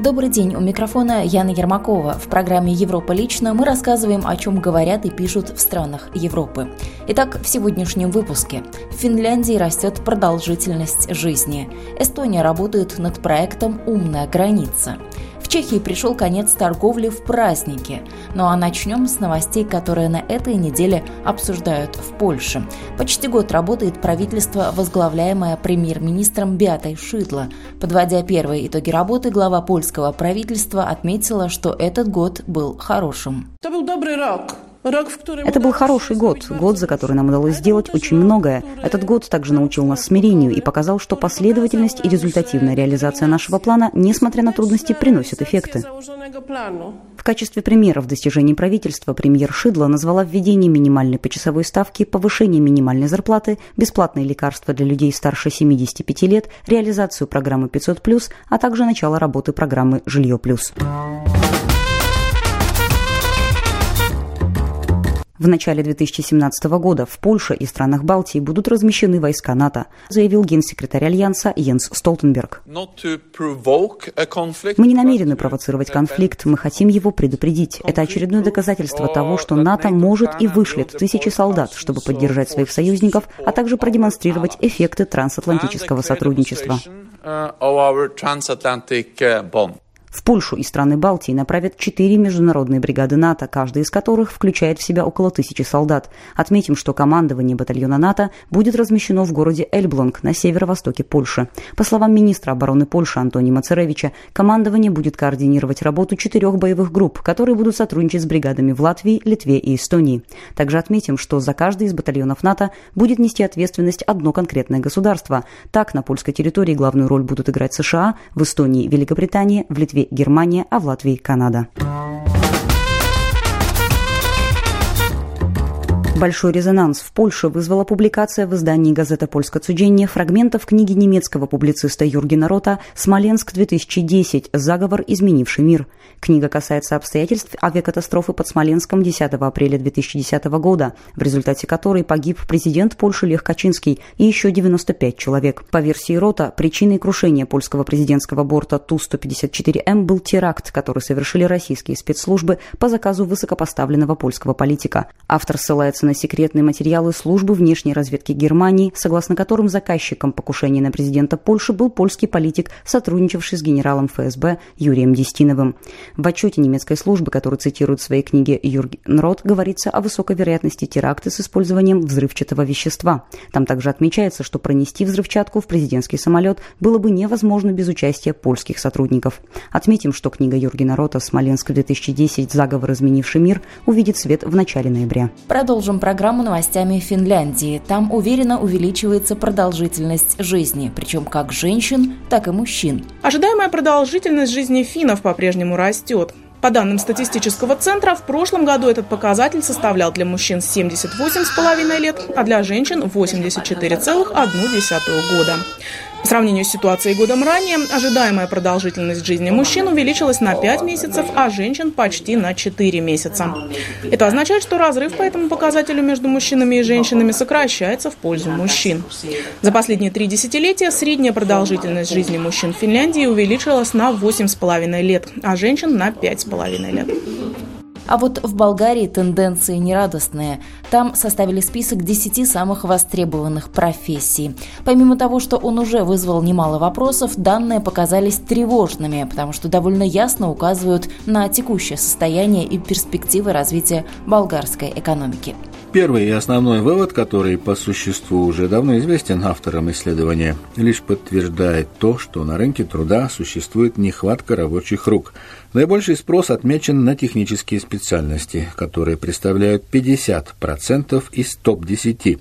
Добрый день, у микрофона Яна Ермакова. В программе «Европа лично» мы рассказываем, о чем говорят и пишут в странах Европы. Итак, в сегодняшнем выпуске. В Финляндии растет продолжительность жизни. Эстония работает над проектом «Умная граница». В Чехии пришел конец торговли в праздники. Ну а начнем с новостей, которые на этой неделе обсуждают в Польше. Почти год работает правительство, возглавляемое премьер-министром Беатой Шидло. Подводя первые итоги работы, глава польского правительства отметила, что этот год был хорошим. Это был хороший год, год, за который нам удалось сделать очень многое. Этот год также научил нас смирению и показал, что последовательность и результативная реализация нашего плана, несмотря на трудности, приносят эффекты. В качестве примеров достижений правительства премьер Шидло назвала введение минимальной почасовой ставки, повышение минимальной зарплаты, бесплатные лекарства для людей старше 75 лет, реализацию программы 500+, а также начало работы программы «Жилье плюс». В начале 2017 года в Польше и странах Балтии будут размещены войска НАТО, заявил генсекретарь Альянса Йенс Столтенберг. Мы не намерены провоцировать конфликт, мы хотим его предупредить. Это очередное доказательство того, что НАТО может и вышлет тысячи солдат, чтобы поддержать своих союзников, а также продемонстрировать эффекты трансатлантического сотрудничества. В Польшу и страны Балтии направят четыре международные бригады НАТО, каждая из которых включает в себя около тысячи солдат. Отметим, что командование батальона НАТО будет размещено в городе Эльблонг на северо-востоке Польши. По словам министра обороны Польши Антони Мацаревича, командование будет координировать работу четырех боевых групп, которые будут сотрудничать с бригадами в Латвии, Литве и Эстонии. Также отметим, что за каждый из батальонов НАТО будет нести ответственность одно конкретное государство. Так, на польской территории главную роль будут играть США, в Эстонии – Великобритания, в Литве Германия, а в Латвии – Канада. Большой резонанс в Польше вызвала публикация в издании газета «Польска Цудение» фрагментов книги немецкого публициста Юргена Рота «Смоленск-2010. Заговор, изменивший мир». Книга касается обстоятельств авиакатастрофы под Смоленском 10 апреля 2010 года, в результате которой погиб президент Польши Лех Качинский и еще 95 человек. По версии Рота, причиной крушения польского президентского борта Ту-154М был теракт, который совершили российские спецслужбы по заказу высокопоставленного польского политика. Автор ссылается на секретные материалы службы внешней разведки Германии, согласно которым заказчиком покушения на президента Польши был польский политик, сотрудничавший с генералом ФСБ Юрием Дестиновым. В отчете немецкой службы, который цитирует в своей книге Юрген Рот, говорится о высокой вероятности теракта с использованием взрывчатого вещества. Там также отмечается, что пронести взрывчатку в президентский самолет было бы невозможно без участия польских сотрудников. Отметим, что книга Юргена Рота «Смоленск-2010. Заговор, изменивший мир» увидит свет в начале ноября. Продолжим программу новостями Финляндии. Там уверенно увеличивается продолжительность жизни, причем как женщин, так и мужчин. Ожидаемая продолжительность жизни финнов по-прежнему растет. По данным статистического центра, в прошлом году этот показатель составлял для мужчин 78,5 лет, а для женщин 84,1 года. По сравнению с ситуацией годом ранее, ожидаемая продолжительность жизни мужчин увеличилась на 5 месяцев, а женщин почти на 4 месяца. Это означает, что разрыв по этому показателю между мужчинами и женщинами сокращается в пользу мужчин. За последние три десятилетия средняя продолжительность жизни мужчин в Финляндии увеличилась на 8,5 лет, а женщин на 5,5 лет. А вот в Болгарии тенденции нерадостные. Там составили список 10 самых востребованных профессий. Помимо того, что он уже вызвал немало вопросов, данные показались тревожными, потому что довольно ясно указывают на текущее состояние и перспективы развития болгарской экономики. Первый и основной вывод, который по существу уже давно известен авторам исследования, лишь подтверждает то, что на рынке труда существует нехватка рабочих рук. Наибольший спрос отмечен на технические специальности, которые представляют 50% из топ-10.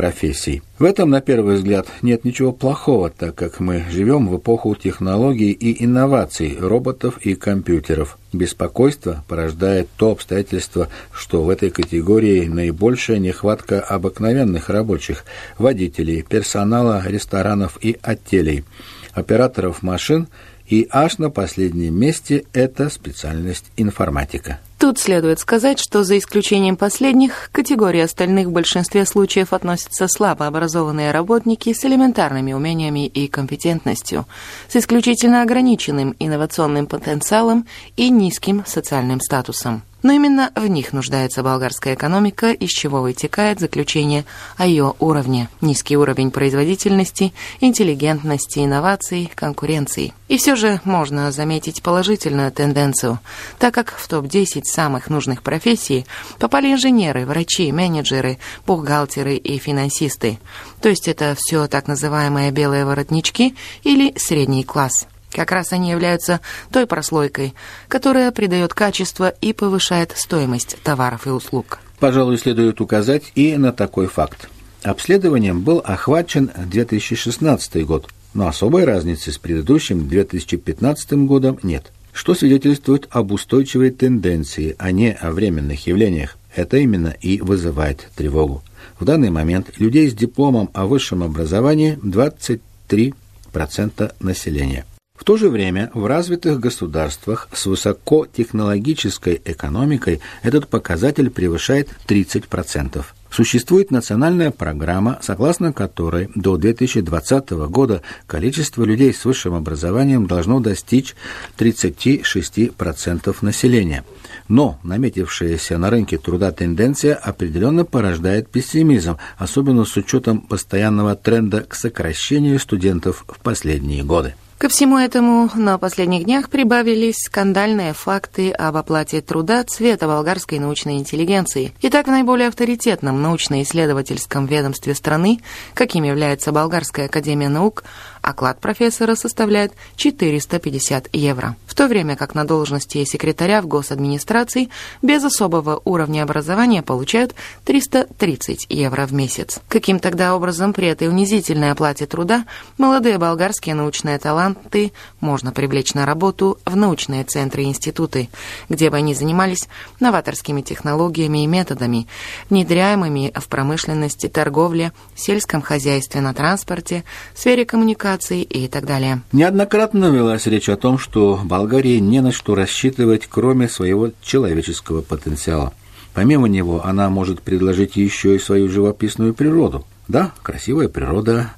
Профессий. В этом, на первый взгляд, нет ничего плохого, так как мы живем в эпоху технологий и инноваций, роботов и компьютеров. Беспокойство порождает то обстоятельство, что в этой категории наибольшая нехватка обыкновенных рабочих, водителей, персонала ресторанов и отелей, операторов машин и аж на последнем месте это специальность информатика. Тут следует сказать, что за исключением последних, категории остальных в большинстве случаев относятся слабо образованные работники с элементарными умениями и компетентностью, с исключительно ограниченным инновационным потенциалом и низким социальным статусом. Но именно в них нуждается болгарская экономика, из чего вытекает заключение о ее уровне. Низкий уровень производительности, интеллигентности, инноваций, конкуренции. И все же можно заметить положительную тенденцию, так как в топ-10 самых нужных профессий попали инженеры, врачи, менеджеры, бухгалтеры и финансисты. То есть это все так называемые белые воротнички или средний класс. Как раз они являются той прослойкой, которая придает качество и повышает стоимость товаров и услуг. Пожалуй, следует указать и на такой факт. Обследованием был охвачен 2016 год, но особой разницы с предыдущим 2015 годом нет, что свидетельствует об устойчивой тенденции, а не о временных явлениях. Это именно и вызывает тревогу. В данный момент людей с дипломом о высшем образовании 23% населения. В то же время в развитых государствах с высокотехнологической экономикой этот показатель превышает 30%. Существует национальная программа, согласно которой до 2020 года количество людей с высшим образованием должно достичь 36% населения. Но наметившаяся на рынке труда тенденция определенно порождает пессимизм, особенно с учетом постоянного тренда к сокращению студентов в последние годы. Ко всему этому на последних днях прибавились скандальные факты об оплате труда цвета болгарской научной интеллигенции. Итак, в наиболее авторитетном научно-исследовательском ведомстве страны, каким является Болгарская академия наук, Оклад профессора составляет 450 евро, в то время как на должности секретаря в госадминистрации без особого уровня образования получают 330 евро в месяц. Каким тогда образом при этой унизительной оплате труда молодые болгарские научные таланты можно привлечь на работу в научные центры и институты, где бы они занимались новаторскими технологиями и методами, внедряемыми в промышленности, торговле, сельском хозяйстве, на транспорте, сфере коммуникации, коммуникаций и так далее. Неоднократно велась речь о том, что Болгарии не на что рассчитывать, кроме своего человеческого потенциала. Помимо него, она может предложить еще и свою живописную природу. Да, красивая природа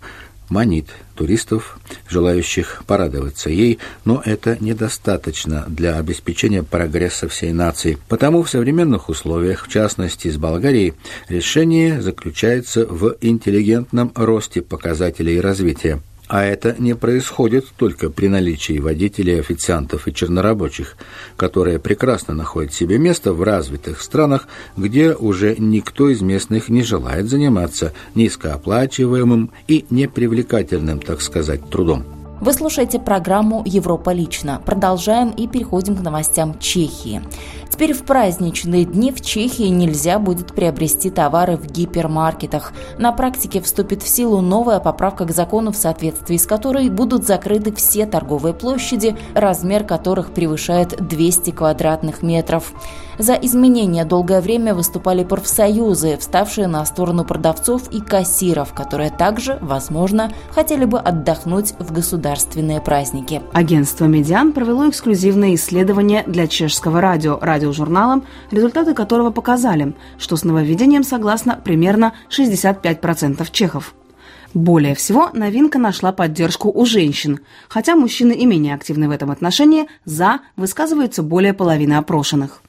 манит туристов, желающих порадоваться ей, но это недостаточно для обеспечения прогресса всей нации. Потому в современных условиях, в частности с Болгарией, решение заключается в интеллигентном росте показателей развития. А это не происходит только при наличии водителей, официантов и чернорабочих, которые прекрасно находят себе место в развитых странах, где уже никто из местных не желает заниматься низкооплачиваемым и непривлекательным, так сказать, трудом. Вы слушаете программу «Европа лично». Продолжаем и переходим к новостям Чехии. Теперь в праздничные дни в Чехии нельзя будет приобрести товары в гипермаркетах. На практике вступит в силу новая поправка к закону, в соответствии с которой будут закрыты все торговые площади, размер которых превышает 200 квадратных метров. За изменения долгое время выступали профсоюзы, вставшие на сторону продавцов и кассиров, которые также, возможно, хотели бы отдохнуть в государственные праздники. Агентство «Медиан» провело эксклюзивное исследование для чешского радио, радиожурналом, результаты которого показали, что с нововведением согласно примерно 65% чехов. Более всего, новинка нашла поддержку у женщин, хотя мужчины и менее активны в этом отношении, за высказывается более половины опрошенных.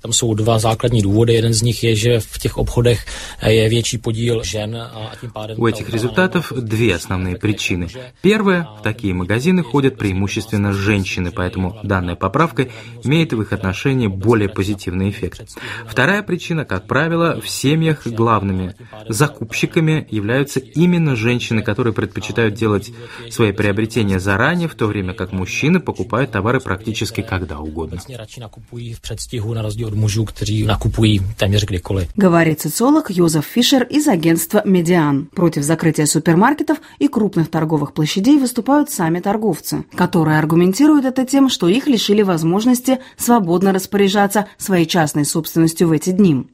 Tam jsou dva základní důvody. Jeden z nich je, že v těch obchodech je větší podíl žen a tím pádem... У этих результатов две основные причины. Первая, в такие магазины ходят преимущественно женщины, поэтому данная поправка имеет в их отношении более позитивный эффект. Вторая причина, как правило, в семьях главными закупщиками являются именно женщины, которые предпочитают делать свои приобретения заранее, в то время как мужчины покупают товары практически когда угодно od mužů, kteří nakupují téměř kdykoliv. Говорит социолог Йозеф Фишер из агентства «Медиан». Против закрытия супермаркетов и крупных торговых площадей выступают сами торговцы, которые аргументируют это тем, что их лишили возможности свободно распоряжаться своей частной собственностью в эти дни.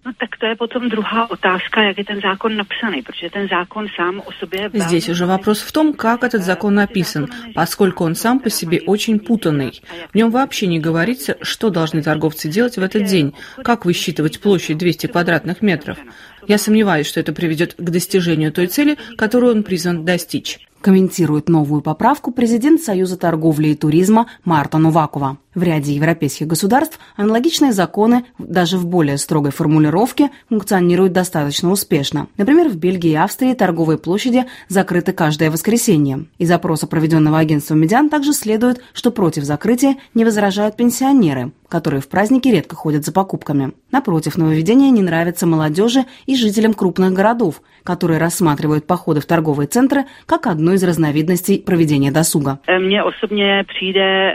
Sobě... Здесь уже вопрос в том, как этот закон написан, поскольку он сам по себе очень путанный. В нем вообще не говорится, что должны торговцы делать в этот день, как высчитывать площадь 200 квадратных метров. Я сомневаюсь, что это приведет к достижению той цели, которую он призван достичь. Комментирует новую поправку президент Союза торговли и туризма Марта Нувакова. В ряде европейских государств аналогичные законы даже в более строгой формулировке функционируют достаточно успешно. Например, в Бельгии и Австрии торговые площади закрыты каждое воскресенье. Из опроса, проведенного агентством «Медиан», также следует, что против закрытия не возражают пенсионеры, которые в праздники редко ходят за покупками. Напротив, нововведение не нравится молодежи и жителям крупных городов, которые рассматривают походы в торговые центры как одну из разновидностей проведения досуга. Mně osobně přijde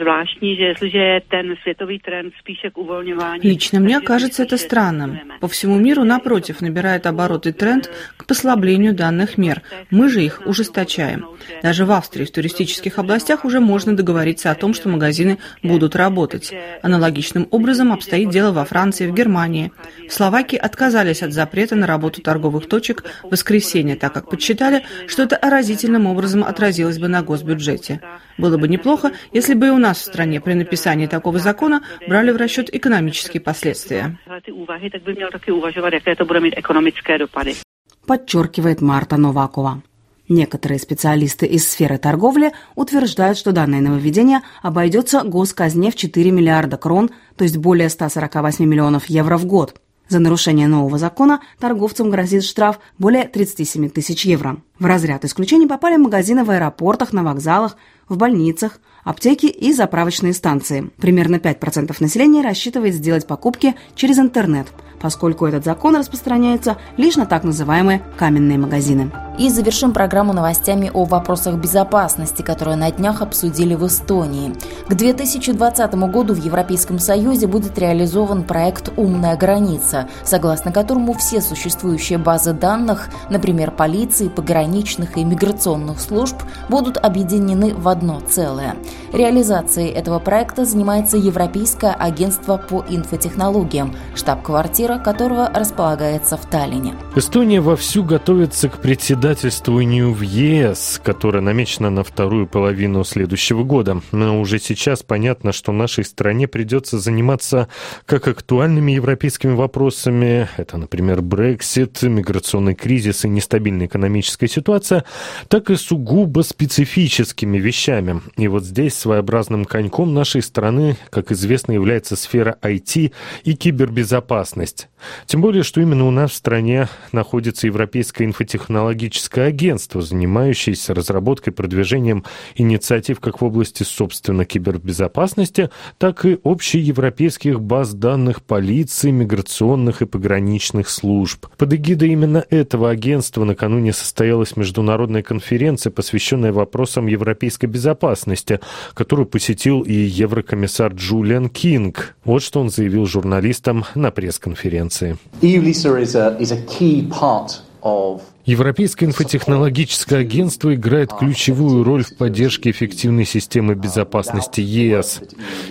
zvláštní, že jestliže ten světový тренд spíše k uvolňování... Лично мне кажется это странным. По всему миру, напротив, набирает обороты тренд к послаблению данных мер. Мы же их ужесточаем. Даже в Австрии в туристических областях уже можно договориться о том, что магазины будут работать. Аналогичным образом обстоит дело во Франции, в Германии. В Словакии отказались от запрета на работу торговых точек в воскресенье, так как подсчитали, что это разительным образом отразилось бы на госбюджете. Было бы неплохо, если бы и у нас в стране при написании такого закона брали в расчет экономические последствия. Подчеркивает Марта Новакова. Некоторые специалисты из сферы торговли утверждают, что данное нововведение обойдется госказне в 4 миллиарда крон, то есть более 148 миллионов евро в год. За нарушение нового закона торговцам грозит штраф более 37 тысяч евро. В разряд исключений попали магазины в аэропортах, на вокзалах, в больницах, аптеки и заправочные станции. Примерно 5% населения рассчитывает сделать покупки через интернет, поскольку этот закон распространяется лишь на так называемые каменные магазины. И завершим программу новостями о вопросах безопасности, которые на днях обсудили в Эстонии. К 2020 году в Европейском Союзе будет реализован проект «Умная граница», согласно которому все существующие базы данных, например, полиции, пограничных и миграционных служб, будут объединены в одно целое. Реализацией этого проекта занимается Европейское агентство по инфотехнологиям, штаб-квартира которого располагается в Таллине. Эстония вовсю готовится к председательствованию в ЕС, которое намечено на вторую половину следующего года. Но уже сейчас понятно, что нашей стране придется заниматься как актуальными европейскими вопросами, это, например, Брексит, миграционный кризис и нестабильная экономическая ситуация, так и сугубо специфическими вещами. И вот здесь своеобразным коньком нашей страны, как известно, является сфера IT и кибербезопасность. Тем более, что именно у нас в стране находится Европейское инфотехнологическое агентство, занимающееся разработкой и продвижением инициатив как в области, собственно, кибербезопасности, так и общеевропейских баз данных полиции, миграционных и пограничных служб. Под эгидой именно этого агентства накануне состоялась международная конференция, посвященная вопросам европейской безопасности, которую посетил и еврокомиссар Джулиан Кинг. Вот что он заявил журналистам на пресс-конференции. Европейское инфотехнологическое агентство играет ключевую роль в поддержке эффективной системы безопасности ЕС.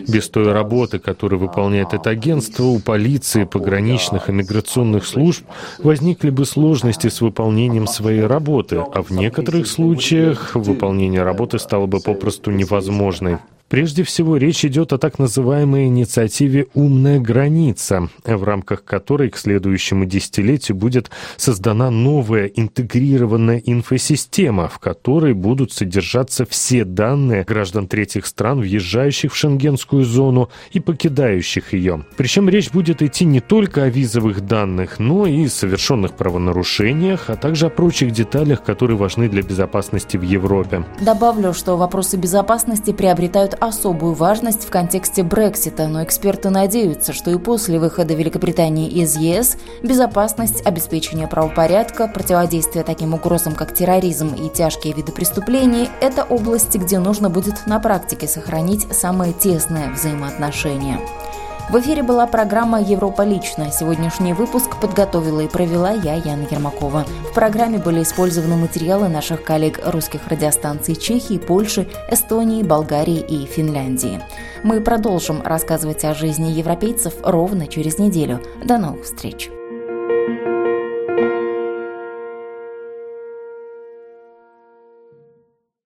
Без той работы, которую выполняет это агентство, у полиции, пограничных и миграционных служб возникли бы сложности с выполнением своей работы, а в некоторых случаях выполнение работы стало бы попросту невозможной. Прежде всего, речь идет о так называемой инициативе «Умная граница», в рамках которой к следующему десятилетию будет создана новая интегрированная инфосистема, в которой будут содержаться все данные граждан третьих стран, въезжающих в шенгенскую зону и покидающих ее. Причем речь будет идти не только о визовых данных, но и совершенных правонарушениях, а также о прочих деталях, которые важны для безопасности в Европе. Добавлю, что вопросы безопасности приобретают особую важность в контексте Брексита, но эксперты надеются, что и после выхода Великобритании из ЕС безопасность, обеспечение правопорядка, противодействие таким угрозам, как терроризм и тяжкие виды преступлений – это области, где нужно будет на практике сохранить самые тесные взаимоотношения. В эфире была программа «Европа лично». Сегодняшний выпуск подготовила и провела я, Яна Ермакова. В программе были использованы материалы наших коллег русских радиостанций Чехии, Польши, Эстонии, Болгарии и Финляндии. Мы продолжим рассказывать о жизни европейцев ровно через неделю. До новых встреч! thank you